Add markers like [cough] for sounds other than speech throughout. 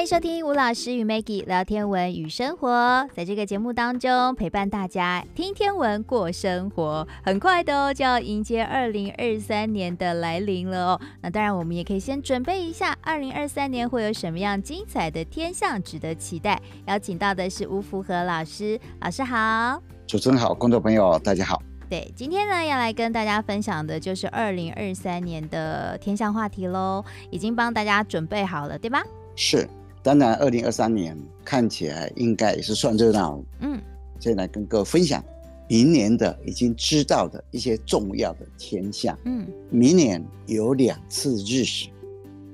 欢迎收听吴老师与 Maggie 聊天文与生活，在这个节目当中陪伴大家听天文过生活。很快的哦，就要迎接二零二三年的来临了哦。那当然，我们也可以先准备一下，二零二三年会有什么样精彩的天象值得期待。邀请到的是吴福和老师，老师好。主持人好，观众朋友大家好。对，今天呢要来跟大家分享的就是二零二三年的天象话题喽，已经帮大家准备好了，对吧？是。当然，二零二三年看起来应该也是算热闹。嗯，现在来跟各位分享明年的已经知道的一些重要的天象。嗯，明年有两次日食，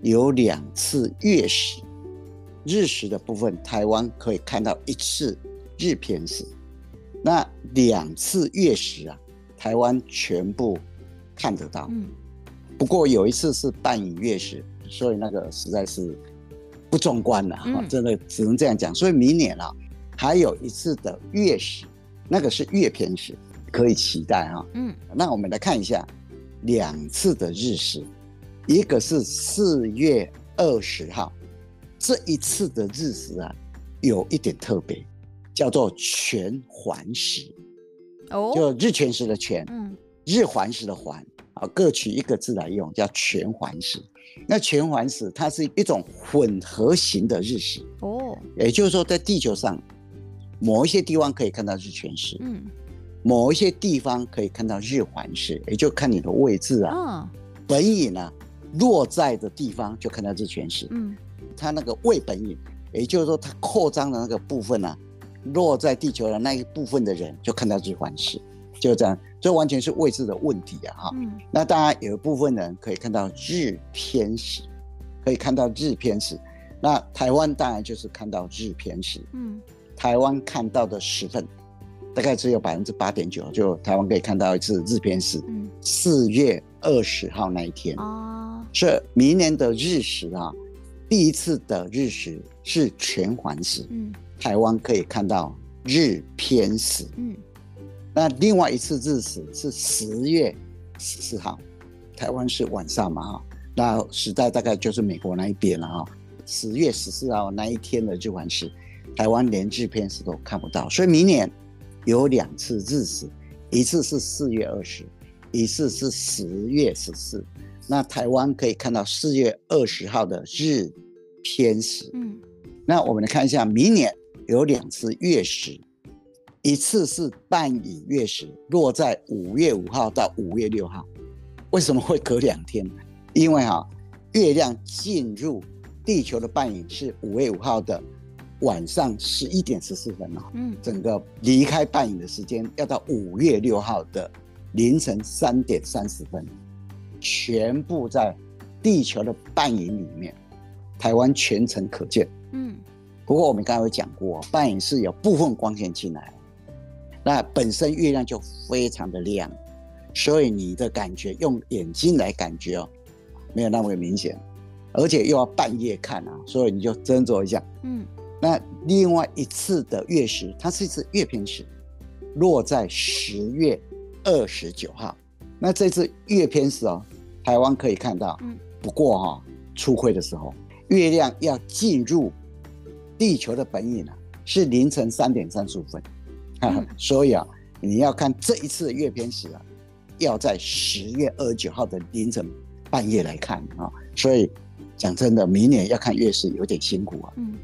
有两次月食。日食的部分，台湾可以看到一次日偏食。那两次月食啊，台湾全部看得到。嗯，不过有一次是半影月食，所以那个实在是。不壮观了哈，真的只能这样讲。所以明年啊，还有一次的月食，那个是月偏食，可以期待哈。嗯，那我们来看一下两次的日食，一个是四月二十号，这一次的日食啊，有一点特别，叫做全环食。哦，就日全食的全，嗯，日环食的环，啊，各取一个字来用，叫全环食。那全环食它是一种混合型的日食哦，也就是说，在地球上某一些地方可以看到日全食，嗯，某一些地方可以看到日环食，也就看你的位置啊。哦、本影啊落在的地方就看到日全食，嗯，它那个位本影，也就是说它扩张的那个部分呢、啊，落在地球的那一部分的人就看到日环食，就这样。这完全是位置的问题啊！哈、嗯，那当然有一部分人可以看到日偏食，可以看到日偏食。那台湾当然就是看到日偏食。嗯，台湾看到的十分大概只有百分之八点九，就台湾可以看到一次日偏食。嗯，四月二十号那一天。哦，是明年的日食啊，第一次的日食是全环食。嗯，台湾可以看到日偏食。嗯。那另外一次日食是十月十四号，台湾是晚上嘛哈，那时代大概就是美国那一边了哈。十月十四号那一天的就完事，台湾连日偏食都看不到，所以明年有两次日食，一次是四月二十，一次是十月十四。那台湾可以看到四月二十号的日偏食。嗯，那我们来看一下，明年有两次月食。一次是半影月食，落在五月五号到五月六号。为什么会隔两天？因为哈，月亮进入地球的半影是五月五号的晚上十一点十四分哦。嗯，整个离开半影的时间要到五月六号的凌晨三点三十分，全部在地球的半影里面，台湾全程可见。嗯，不过我们刚才有讲过，半影是有部分光线进来。那本身月亮就非常的亮，所以你的感觉用眼睛来感觉哦，没有那么明显，而且又要半夜看啊，所以你就斟酌一下。嗯，那另外一次的月食，它是一次月偏食，落在十月二十九号。那这次月偏食哦，台湾可以看到，不过哈、哦，初亏的时候，月亮要进入地球的本影啊，是凌晨三点三十五分。[laughs] 所以啊，你要看这一次的月偏食啊，要在十月二十九号的凌晨半夜来看啊。所以讲真的，明年要看月食有点辛苦啊。嗯，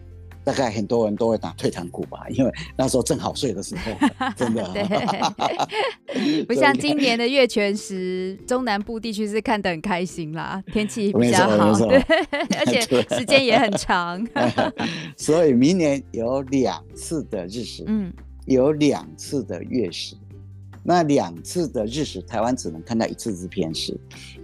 大概很多人都会打退堂鼓吧，[laughs] 因为那时候正好睡的时候，[laughs] 真的。对，不像今年的月全食，中南部地区是看得很开心啦，天气比较好，对，而且时间也很长。所以明年有两次的日食。嗯。有两次的月食，那两次的日食，台湾只能看到一次日偏食。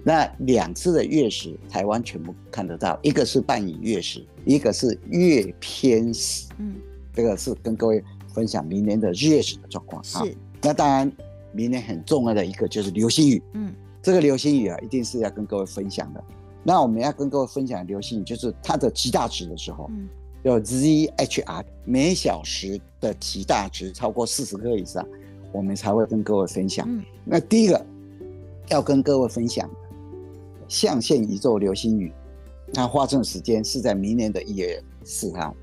那两次的月食，台湾全部看得到，一个是半影月食，一个是月偏食。嗯，这个是跟各位分享明年的日月食的状况。是。那当然，明年很重要的一个就是流星雨。嗯，这个流星雨啊，一定是要跟各位分享的。那我们要跟各位分享流星雨，就是它的极大值的时候。嗯有 ZHR 每小时的极大值超过四十克以上，我们才会跟各位分享。嗯、那第一个要跟各位分享的象限宇宙流星雨，它发生的时间是在明年的一月四号，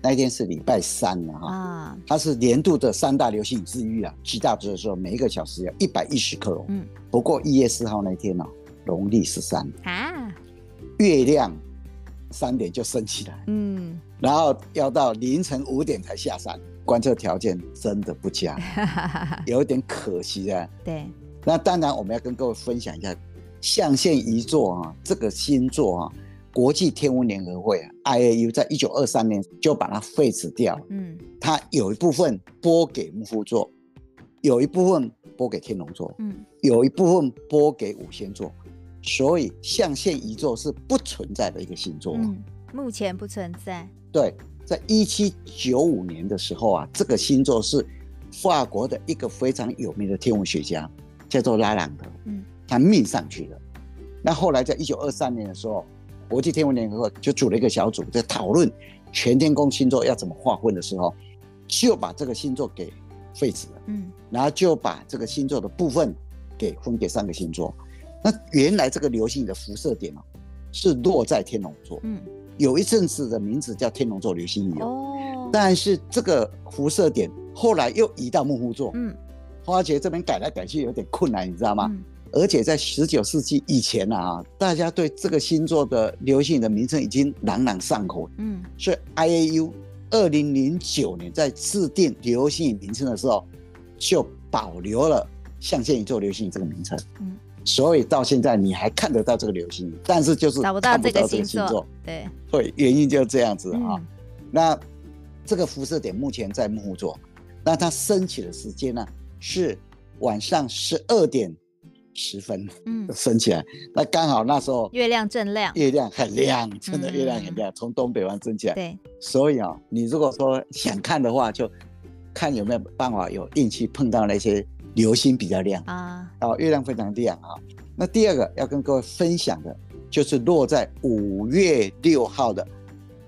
那一天是礼拜三了哈。啊，它是年度的三大流星雨之一啊，极大值的时候每一个小时要一百一十克哦。嗯，不过一月四号那天呢，农历十三。啊，月亮三点就升起来，嗯，然后要到凌晨五点才下山，观测条件真的不佳，[laughs] 有一点可惜啊。对，那当然我们要跟各位分享一下象限仪座啊，这个星座啊。国际天文联合会 IAU 在一九二三年就把它废止掉。嗯，它有一部分拨给木夫座，有一部分拨给天龙座，嗯，有一部分拨给五仙座，所以象限仪座是不存在的一个星座。嗯，目前不存在。对，在一七九五年的时候啊，这个星座是法国的一个非常有名的天文学家，叫做拉朗德，嗯，他命上去了。那后来在一九二三年的时候。国际天文联合会就组了一个小组，在讨论全天宫星座要怎么划分的时候，就把这个星座给废止了。嗯，然后就把这个星座的部分给分给三个星座。那原来这个流星的辐射点哦，是落在天龙座。嗯，有一阵子的名字叫天龙座流星雨哦。但是这个辐射点后来又移到木夫座。嗯，花姐这边改来改去有点困难，你知道吗？嗯而且在十九世纪以前啊，大家对这个星座的流星雨的名称已经朗朗上口。嗯，所以 IAU 二零零九年在制定流星雨名称的时候，就保留了象限仪座流星雨这个名称。嗯，所以到现在你还看得到这个流星雨，但是就是找不到这个星座。对，对，原因就是这样子啊。嗯、那这个辐射点目前在牧夫座，那它升起的时间呢是晚上十二点。十分，嗯，升起来，嗯、那刚好那时候月亮正亮，月亮很亮，真的月亮很亮，从、嗯、东北方升起来。对，所以啊、喔，你如果说想看的话，就看有没有办法有运气碰到那些流星比较亮啊，哦，月亮非常亮啊。那第二个要跟各位分享的，就是落在五月六号的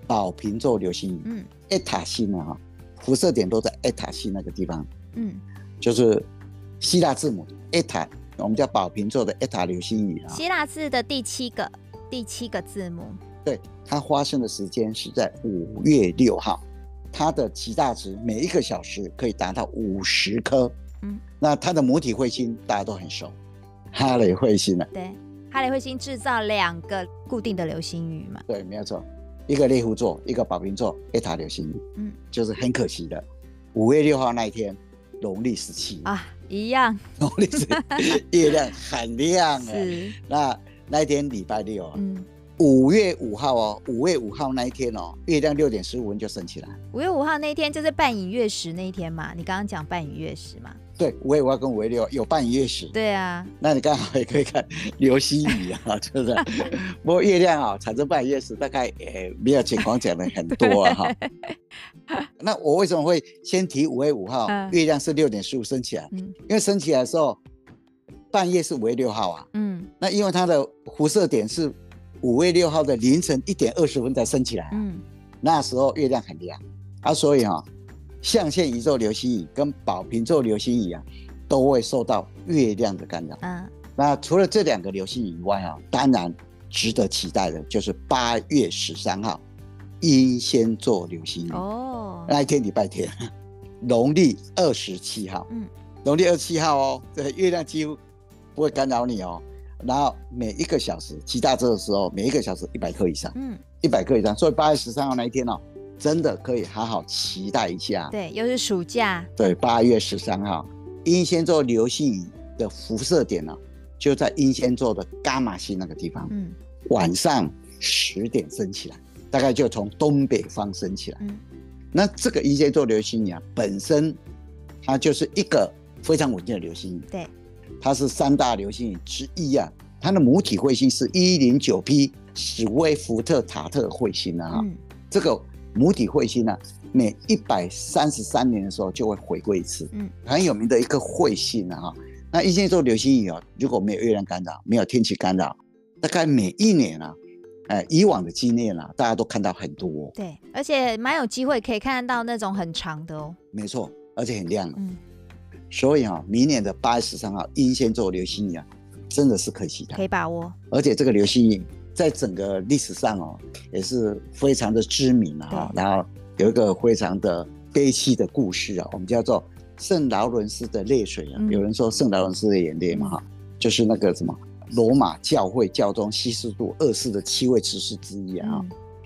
宝瓶座流星雨，嗯，艾塔星啊，哈，辐射点都在艾塔星那个地方，嗯，就是希腊字母艾塔。我们叫宝瓶座的艾塔流星雨啊，希腊字的第七个第七个字母。对，它发生的时间是在五月六号，它的极大值每一个小时可以达到五十颗。嗯，那它的母体彗星大家都很熟，[laughs] 哈雷彗星啊。对，哈雷彗星制造两个固定的流星雨嘛。对，没有错，一个猎户座，一个宝瓶座，艾塔流星雨。嗯，就是很可惜的，五月六号那一天，农历十七啊。一样，农历是 [laughs] 月亮很亮哎，是那那一天礼拜六，嗯，五月五号哦，五月五号那一天哦，月亮六点十五分就升起来。五月五号那一天就是半影月食那一天嘛，你刚刚讲半影月食嘛？对，五月五号跟五月六有半隐月食。对啊，那你刚好也可以看流星雨啊，[laughs] 是不是？不过月亮啊产生半隐月食，大概也没有情况讲的很多啊哈。[laughs] 那我为什么会先提五月五号？嗯、月亮是六点十五升起来，嗯、因为升起来的时候半夜是五月六号啊。嗯，那因为它的辐射点是五月六号的凌晨一点二十分才升起来，啊，嗯，那时候月亮很亮啊，所以哈，象限仪座流星雨跟宝瓶座流星雨啊，都会受到月亮的干扰。嗯，那除了这两个流星雨以外啊，当然值得期待的就是八月十三号。英仙座流星雨哦，那一天礼拜天，农历二十七号，嗯，农历二十七号哦，这月亮几乎不会干扰你哦。然后每一个小时极大值的时候，每一个小时一百克以上，嗯，一百克以上。所以八月十三号那一天哦，真的可以好好期待一下。对，又是暑假。对，八月十三号，英仙座流星雨的辐射点呢，就在英仙座的伽马星那个地方，嗯，晚上十点升起来。大概就从东北方升起来，嗯、那这个英仙座流星雨啊，本身它就是一个非常稳定的流星雨，对，它是三大流星雨之一啊。它的母体彗星是一零九 P 史威福特塔特彗星啊，嗯、这个母体彗星呢、啊，每一百三十三年的时候就会回归一次，嗯，很有名的一个彗星啊。那英仙座流星雨啊，如果没有月亮干扰，没有天气干扰，大概每一年啊。哎，以往的经验啊，大家都看到很多。对，而且蛮有机会可以看得到那种很长的哦。没错，而且很亮。嗯，所以啊，明年的八月十三号英仙座流星雨啊，真的是可以期待，可以把握。而且这个流星雨在整个历史上哦，也是非常的知名啊。然后有一个非常的悲凄的故事啊，我们叫做圣劳伦斯的泪水啊。有人说圣劳伦斯的眼泪嘛哈，就是那个什么罗马教会教宗西斯度二世的七位执事之一啊。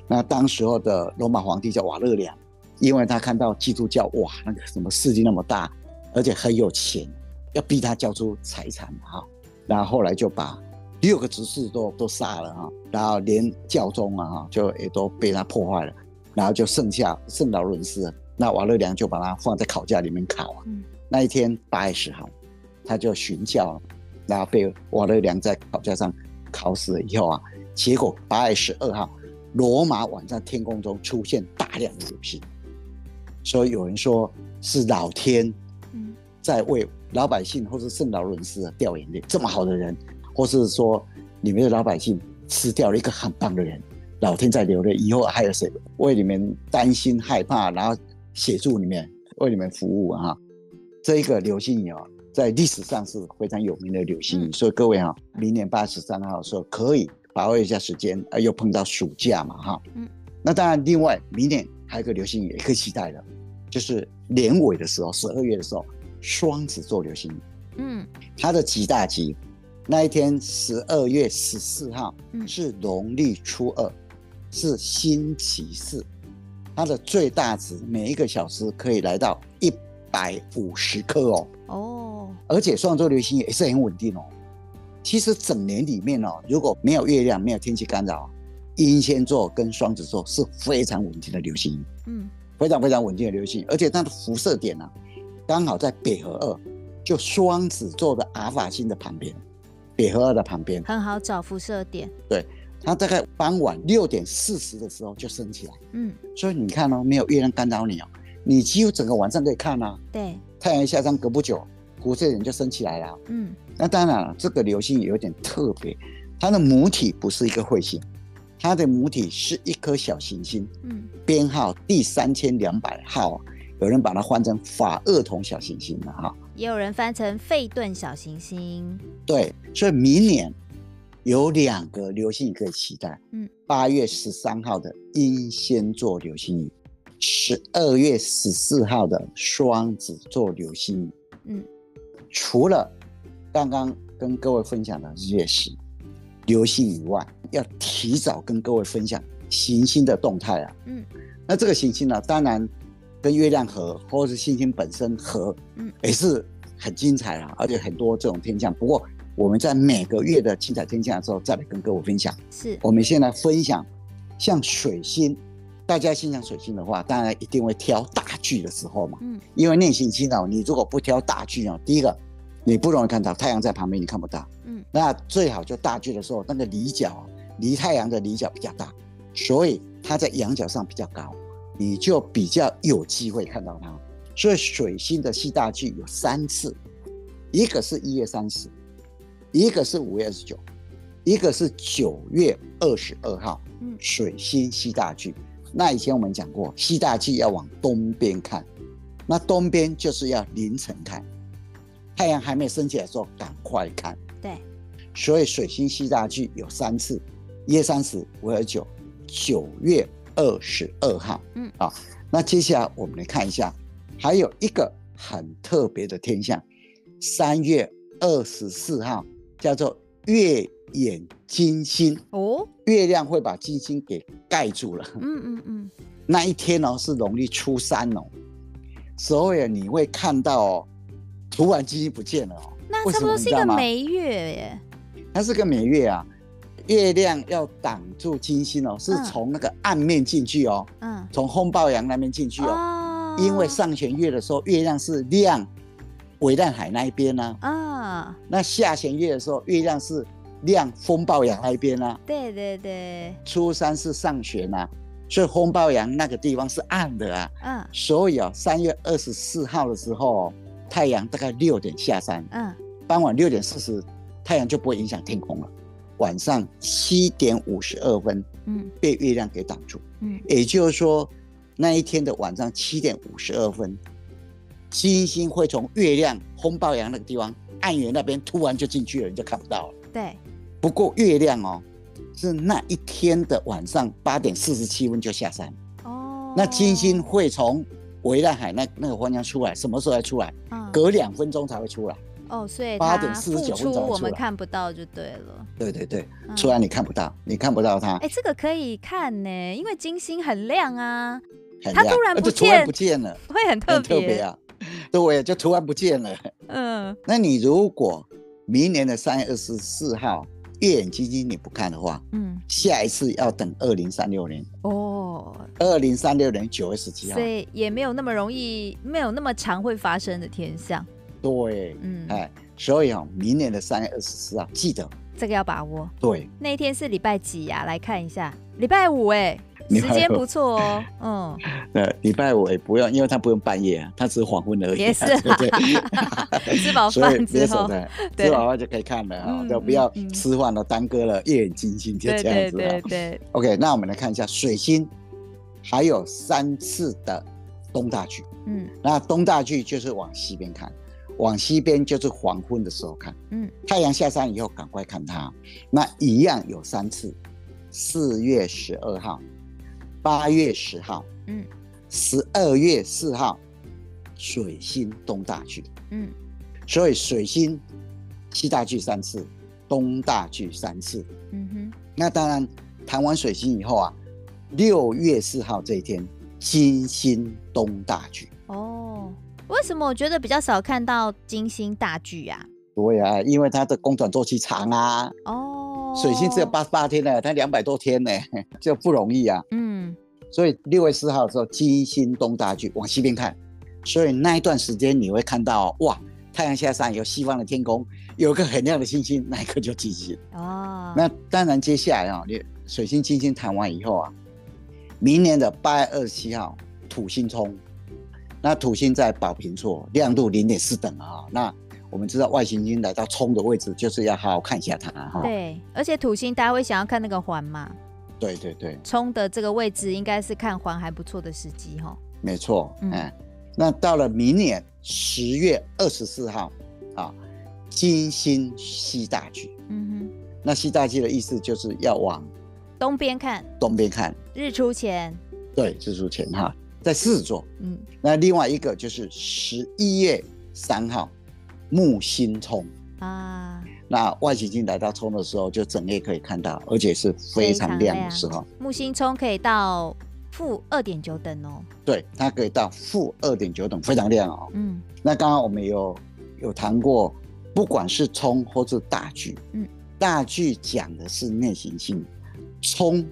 那当时候的罗马皇帝叫瓦勒良，因为他看到基督教哇，那个什么势力那么大，而且很有钱，要逼他交出财产嘛哈。然后后来就把六个执事都都杀了哈，然后连教宗啊哈就也都被他破坏了，然后就剩下圣劳伦斯，那瓦勒良就把他放在烤架里面烤啊。嗯、那一天八月十号，他就殉教，然后被瓦勒良在烤架上烤死了以后啊，结果八月十二号，罗马晚上天空中出现大量的流星，所以有人说是老天在为。老百姓或是圣劳伦斯掉眼泪，这么好的人，或是说你们的老百姓吃掉了一个很棒的人，老天在流泪，以后还有谁为你们担心害怕，然后协助你们为你们服务啊？这一个流星雨啊，在历史上是非常有名的流星雨，嗯、所以各位哈，明年八月十三号的时候可以把握一下时间，啊，又碰到暑假嘛哈，嗯，那当然，另外明年还有一个流星雨也可以期待的，就是年尾的时候，十二月的时候。双子座流星雨，嗯，它的极大极，那一天十二月十四号，是农历初二，是星期四，它的最大值每一个小时可以来到一百五十颗哦，哦，而且双子座流星也是很稳定哦。其实整年里面哦，如果没有月亮、没有天气干扰，英仙座跟双子座是非常稳定的流星，嗯，非常非常稳定的流星，而且它的辐射点呢、啊。刚好在北河二，就双子座的阿尔法星的旁边，北河二的旁边很好找辐射点。对，它大概傍晚六点四十的时候就升起来。嗯，所以你看哦，没有月亮干扰你哦，你几乎整个晚上可以看啊。对，太阳下山隔不久，辐射点就升起来了。嗯，那当然了，这个流星也有点特别，它的母体不是一个彗星，它的母体是一颗小行星。嗯，编号第三千两百号。有人把它换成法厄同小行星了哈，也有人翻成费顿小行星。对，所以明年有两个流星雨可以期待。嗯，八月十三号的英仙座流星雨，十二月十四号的双子座流星雨。嗯，除了刚刚跟各位分享的月食流星以外，要提早跟各位分享行星的动态啊。嗯，那这个行星呢，当然。跟月亮合，或者是星星本身合，嗯，也是很精彩啊，而且很多这种天象。不过我们在每个月的精彩天象的时候，再来跟各位分享。是，我们先来分享，像水星，大家欣赏水星的话，当然一定会挑大巨的时候嘛，嗯，因为内行星哦，你如果不挑大巨哦，第一个你不容易看到太阳在旁边，你看不到，嗯，那最好就大巨的时候，那个离角离太阳的离角比较大，所以它在仰角上比较高。你就比较有机会看到它，所以水星的西大距有三次，一个是一月三十，一个是五月二十九，一个是九月二十二号。嗯，水星西大距，那以前我们讲过，西大距要往东边看，那东边就是要凌晨看，太阳还没升起来的时候赶快看。对，所以水星西大距有三次，一月三十、五月二十九、九月。二十二号，嗯。啊，那接下来我们来看一下，还有一个很特别的天象，三月二十四号叫做月掩金星。哦，月亮会把金星给盖住了，嗯嗯嗯，那一天哦是农历初三哦，所以你会看到哦，突然金星不见了哦，那差不多是一个满月耶，它是个满月啊。月亮要挡住金星哦，是从那个暗面进去哦，嗯，从风暴洋那边进去哦，哦，因为上弦月的时候，月亮是亮维旦海那一边呢，啊，哦、那下弦月的时候，月亮是亮风暴洋那一边呢，对对对，初三是上弦呐，所以风暴洋那个地方是暗的啊，嗯，所以啊，三月二十四号的时候，太阳大概六点下山，嗯，傍晚六点四十，太阳就不会影响天空了。晚上七点五十二分，嗯，被月亮给挡住，嗯，也就是说，那一天的晚上七点五十二分，金星会从月亮风暴洋那个地方暗源那边突然就进去了，你就看不到了。对，不过月亮哦，是那一天的晚上八点四十七分就下山。哦，那金星会从围绕海那那个方向出来，什么时候才出来？嗯、隔两分钟才会出来。哦，所以八点四十九分才出。我们看不到就对了。对对对，出来你看不到，嗯、你看不到它。哎，这个可以看呢，因为金星很亮啊。它突然不见，突然不见了，会很特别，特别啊。对，就突然不见了。嗯，那你如果明年的三月二十四号月眼金星你不看的话，嗯，下一次要等二零三六年哦，二零三六年九月十七号，所以也没有那么容易，没有那么常会发生的天象。对，嗯，哎，所以啊，明年的三月二十四号记得这个要把握。对，那一天是礼拜几呀？来看一下，礼拜五哎。[laughs] 时间不错哦，[laughs] 嗯，呃，礼拜五也不用，因为他不用半夜啊，他只是黄昏而已。也是，[laughs] 对，吃饱饭之后，吃饱饭就可以看了啊，就不要吃饭了，耽搁了夜眼金星，就这样子。对对。OK，那我们来看一下水星，还有三次的东大距。嗯，那东大距就是往西边看，往西边就是黄昏的时候看。嗯，太阳下山以后赶快看它。那一样有三次，四月十二号。八月十号，嗯，十二月四号，水星东大距，嗯，所以水星西大距三次，东大距三次，嗯哼。那当然，谈完水星以后啊，六月四号这一天，金星东大距。哦，为什么我觉得比较少看到金星大距啊？对啊，因为它的公转周期长啊。哦。水星只有八十八天呢，它两百多天呢，[laughs] 就不容易啊。嗯，所以六月四号的时候，金星东大距往西边看，所以那一段时间你会看到哇，太阳下山以后，西方的天空有个很亮的星星，那一刻就金星。[laughs] 哦，那当然接下来啊，你水星金星谈完以后啊，明年的八月二十七号土星冲，那土星在宝瓶座，亮度零点四等啊，那。我们知道外行星来到冲的位置，就是要好好看一下它哈。对，而且土星大家会想要看那个环嘛。对对对。冲的这个位置应该是看环还不错的时机哈。没错，嗯。那到了明年十月二十四号啊，金星西大距。嗯哼。那西大距的意思就是要往东边看。东边看。日出前。对，日出前哈，在狮子座。嗯。那另外一个就是十一月三号。木星冲啊，那外行星来到冲的时候，就整夜可以看到，而且是非常亮的时候。木星冲可以到负二点九等哦。对，它可以到负二点九等，非常亮哦。嗯，那刚刚我们有有谈过，不管是冲或是大距，嗯，大距讲的是内行星，冲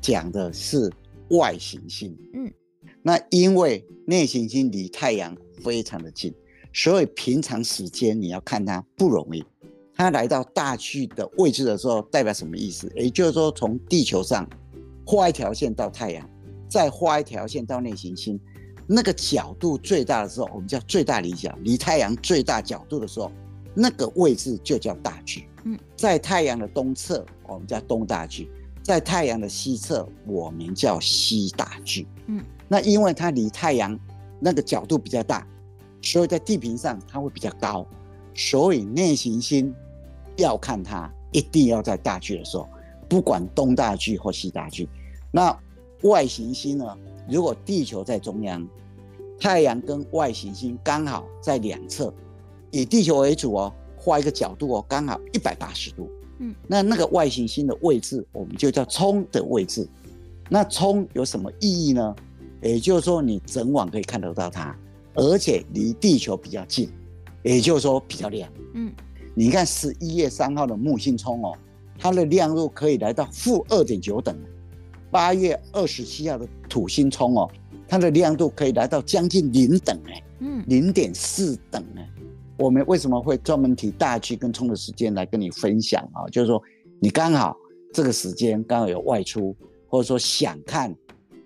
讲的是外行星。嗯，那因为内行星离太阳非常的近。所以平常时间你要看它不容易，它来到大距的位置的时候，代表什么意思？也就是说，从地球上画一条线到太阳，再画一条线到内行星，那个角度最大的时候，我们叫最大离角，离太阳最大角度的时候，那个位置就叫大距。嗯，在太阳的东侧，我们叫东大距；在太阳的西侧，我们叫西大距。嗯，那因为它离太阳那个角度比较大。所以在地平上它会比较高，所以内行星要看它，一定要在大距的时候，不管东大距或西大距。那外行星呢？如果地球在中央，太阳跟外行星刚好在两侧，以地球为主哦，画一个角度哦，刚好一百八十度。嗯，那那个外行星的位置，我们就叫冲的位置。那冲有什么意义呢？也就是说，你整晚可以看得到它。而且离地球比较近，也就是说比较亮。嗯，你看十一月三号的木星冲哦，它的亮度可以来到负二点九等。八月二十七号的土星冲哦，它的亮度可以来到将近零等哎，嗯，零点四等哎。我们为什么会专门提大气跟冲的时间来跟你分享啊？就是说你刚好这个时间刚好有外出，或者说想看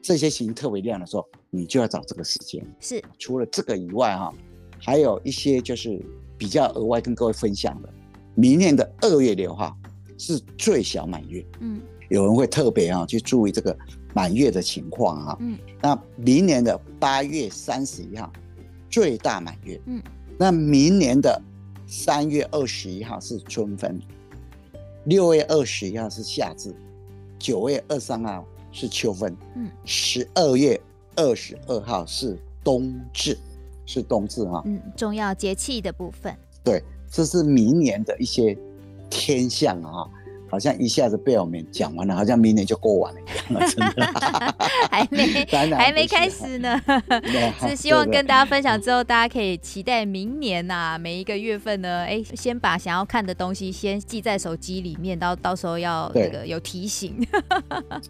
这些行星特别亮的时候。你就要找这个时间。是，除了这个以外，哈，还有一些就是比较额外跟各位分享的。明年的二月六号是最小满月，嗯，有人会特别啊去注意这个满月的情况啊，嗯，那明年的八月三十一号最大满月，嗯，那明年的三月二十一号是春分，六月二十一号是夏至，九月二三号是秋分，嗯，十二月二十二号是冬至，是冬至哈，嗯，重要节气的部分，对，这是明年的一些天象啊。好像一下子被我们讲完了，好像明年就过完了一样了，[laughs] 真的 [laughs] 还没 [laughs] 还没开始呢。是希望跟大家分享之后，大家可以期待明年呐、啊，每一个月份呢，哎，先把想要看的东西先记在手机里面，到到时候要那个有提醒。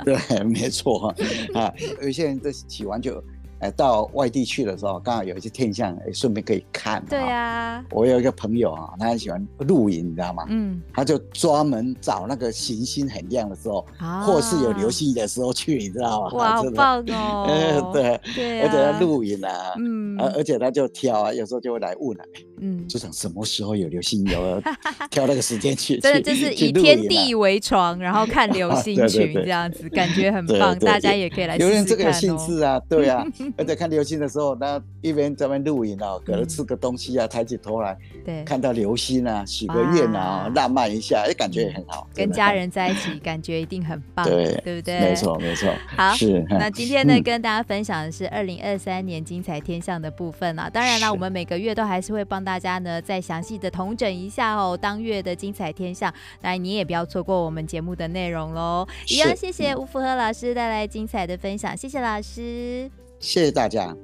对，没错啊，有些人这洗完就。哎，到外地去的时候，刚好有一些天象，哎，顺便可以看。对啊，我有一个朋友啊，他很喜欢露营，你知道吗？嗯，他就专门找那个行星很亮的时候，啊、或是有流星的时候去，你知道吗？哇，好棒哦！呃，[laughs] 对，对啊、而且他露营啊，嗯，而而且他就挑啊，有时候就会来问了、啊，嗯，就想什么时候有流星，有 [laughs] 挑那个时间去。真的就是以天地为床，然后看流 [laughs] 星群这样子，感觉很棒，大家也可以来试试看、哦。有人这个有兴致啊，对啊。[laughs] 而且看流星的时候，那一边在那边露营哦，可能吃个东西啊，抬起头来，对，看到流星啊，许个愿啊，浪漫一下，哎，感觉也很好。跟家人在一起，感觉一定很棒，对，对不对？没错，没错。好，是。那今天呢，跟大家分享的是二零二三年精彩天象的部分啊。当然啦，我们每个月都还是会帮大家呢再详细的统整一下哦，当月的精彩天象。那，你也不要错过我们节目的内容喽。一样，谢谢吴福和老师带来精彩的分享，谢谢老师。谢谢大家。